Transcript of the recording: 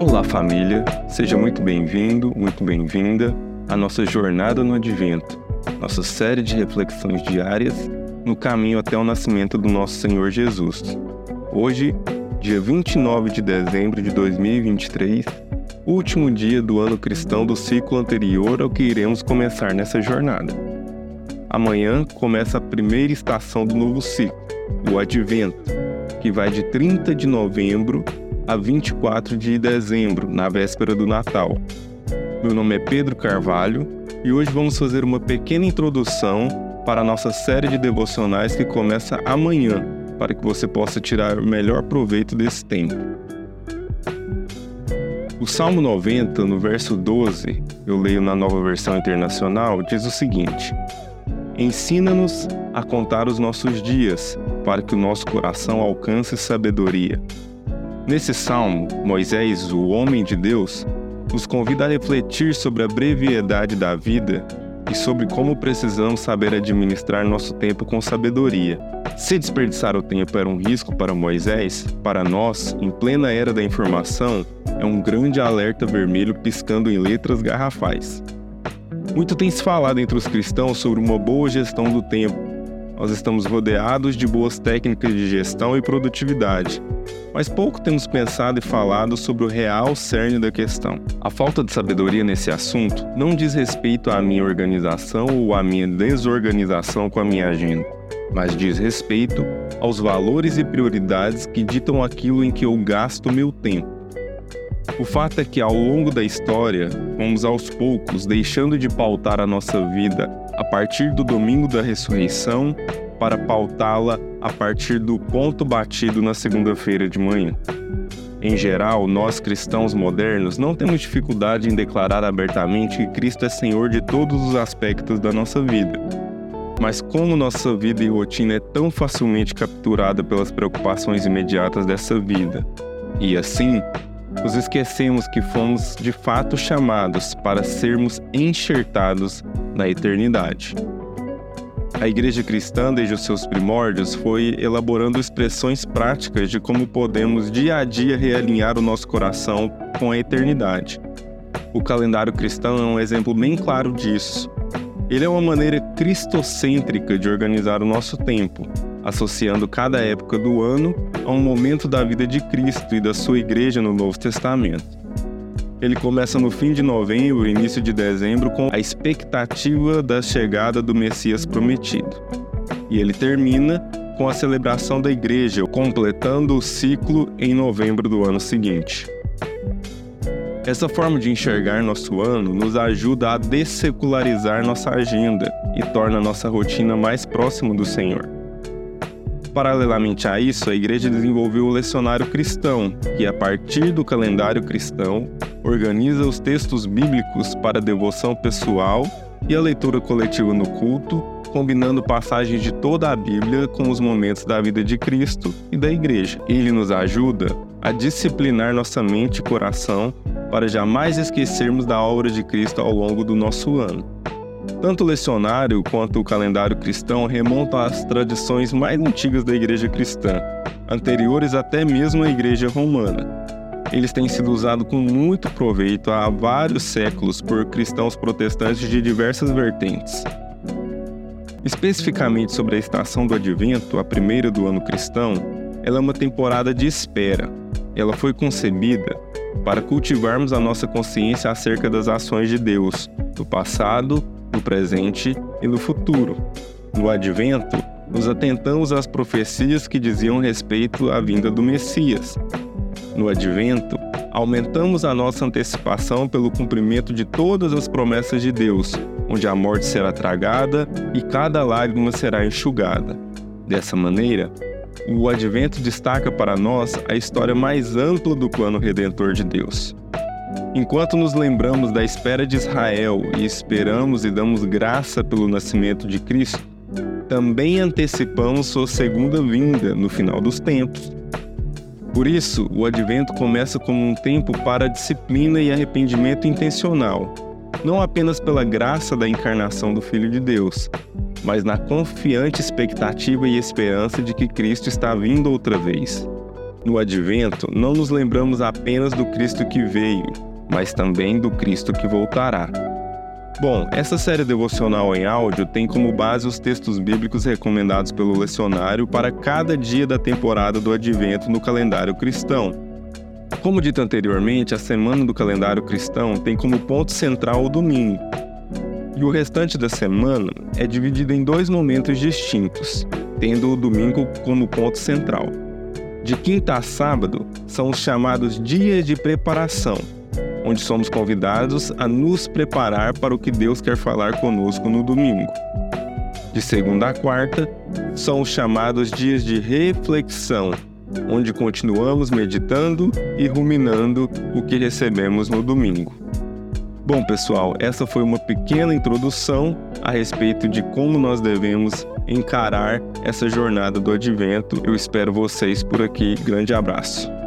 Olá, família. Seja muito bem-vindo, muito bem-vinda à nossa jornada no Advento, nossa série de reflexões diárias no caminho até o nascimento do nosso Senhor Jesus. Hoje, dia 29 de dezembro de 2023, último dia do ano cristão do ciclo anterior ao que iremos começar nessa jornada. Amanhã começa a primeira estação do novo ciclo, o Advento, que vai de 30 de novembro a 24 de dezembro, na véspera do Natal. Meu nome é Pedro Carvalho e hoje vamos fazer uma pequena introdução para a nossa série de devocionais que começa amanhã, para que você possa tirar o melhor proveito desse tempo. O Salmo 90, no verso 12, eu leio na nova versão internacional, diz o seguinte: Ensina-nos a contar os nossos dias, para que o nosso coração alcance sabedoria. Nesse salmo, Moisés, o homem de Deus, nos convida a refletir sobre a brevidade da vida e sobre como precisamos saber administrar nosso tempo com sabedoria. Se desperdiçar o tempo era um risco para Moisés, para nós, em plena era da informação, é um grande alerta vermelho piscando em letras garrafais. Muito tem se falado entre os cristãos sobre uma boa gestão do tempo, nós estamos rodeados de boas técnicas de gestão e produtividade, mas pouco temos pensado e falado sobre o real cerne da questão. A falta de sabedoria nesse assunto não diz respeito à minha organização ou à minha desorganização com a minha agenda, mas diz respeito aos valores e prioridades que ditam aquilo em que eu gasto meu tempo. O fato é que ao longo da história, fomos aos poucos deixando de pautar a nossa vida a partir do domingo da ressurreição para pautá-la a partir do ponto batido na segunda-feira de manhã. Em geral, nós cristãos modernos não temos dificuldade em declarar abertamente que Cristo é Senhor de todos os aspectos da nossa vida. Mas como nossa vida e rotina é tão facilmente capturada pelas preocupações imediatas dessa vida, e assim nos esquecemos que fomos de fato chamados para sermos enxertados na eternidade. A Igreja Cristã, desde os seus primórdios, foi elaborando expressões práticas de como podemos dia a dia realinhar o nosso coração com a eternidade. O calendário cristão é um exemplo bem claro disso. Ele é uma maneira cristocêntrica de organizar o nosso tempo, associando cada época do ano a um momento da vida de Cristo e da sua igreja no Novo Testamento. Ele começa no fim de novembro e início de dezembro com a expectativa da chegada do Messias prometido. E ele termina com a celebração da igreja, completando o ciclo em novembro do ano seguinte. Essa forma de enxergar nosso ano nos ajuda a dessecularizar nossa agenda e torna nossa rotina mais próxima do Senhor. Paralelamente a isso, a igreja desenvolveu o lecionário cristão, que, a partir do calendário cristão, organiza os textos bíblicos para devoção pessoal e a leitura coletiva no culto, combinando passagens de toda a Bíblia com os momentos da vida de Cristo e da igreja. Ele nos ajuda a disciplinar nossa mente e coração para jamais esquecermos da obra de Cristo ao longo do nosso ano. Tanto o lecionário quanto o calendário cristão remontam às tradições mais antigas da igreja cristã, anteriores até mesmo à igreja romana. Eles têm sido usados com muito proveito há vários séculos por cristãos protestantes de diversas vertentes. Especificamente sobre a estação do advento, a primeira do ano cristão, ela é uma temporada de espera. Ela foi concebida para cultivarmos a nossa consciência acerca das ações de Deus, do passado, no presente e no futuro. No advento, nos atentamos às profecias que diziam respeito à vinda do Messias. No advento, aumentamos a nossa antecipação pelo cumprimento de todas as promessas de Deus, onde a morte será tragada e cada lágrima será enxugada. Dessa maneira, o advento destaca para nós a história mais ampla do plano redentor de Deus. Enquanto nos lembramos da espera de Israel e esperamos e damos graça pelo nascimento de Cristo, também antecipamos sua segunda vinda no final dos tempos. Por isso, o advento começa como um tempo para disciplina e arrependimento intencional, não apenas pela graça da encarnação do Filho de Deus, mas na confiante expectativa e esperança de que Cristo está vindo outra vez. No advento, não nos lembramos apenas do Cristo que veio, mas também do Cristo que voltará. Bom, essa série devocional em áudio tem como base os textos bíblicos recomendados pelo lecionário para cada dia da temporada do advento no calendário cristão. Como dito anteriormente, a semana do calendário cristão tem como ponto central o domingo, e o restante da semana é dividido em dois momentos distintos, tendo o domingo como ponto central. De quinta a sábado são os chamados dias de preparação, onde somos convidados a nos preparar para o que Deus quer falar conosco no domingo. De segunda a quarta são os chamados dias de reflexão, onde continuamos meditando e ruminando o que recebemos no domingo. Bom, pessoal, essa foi uma pequena introdução a respeito de como nós devemos encarar essa jornada do advento. Eu espero vocês por aqui. Grande abraço.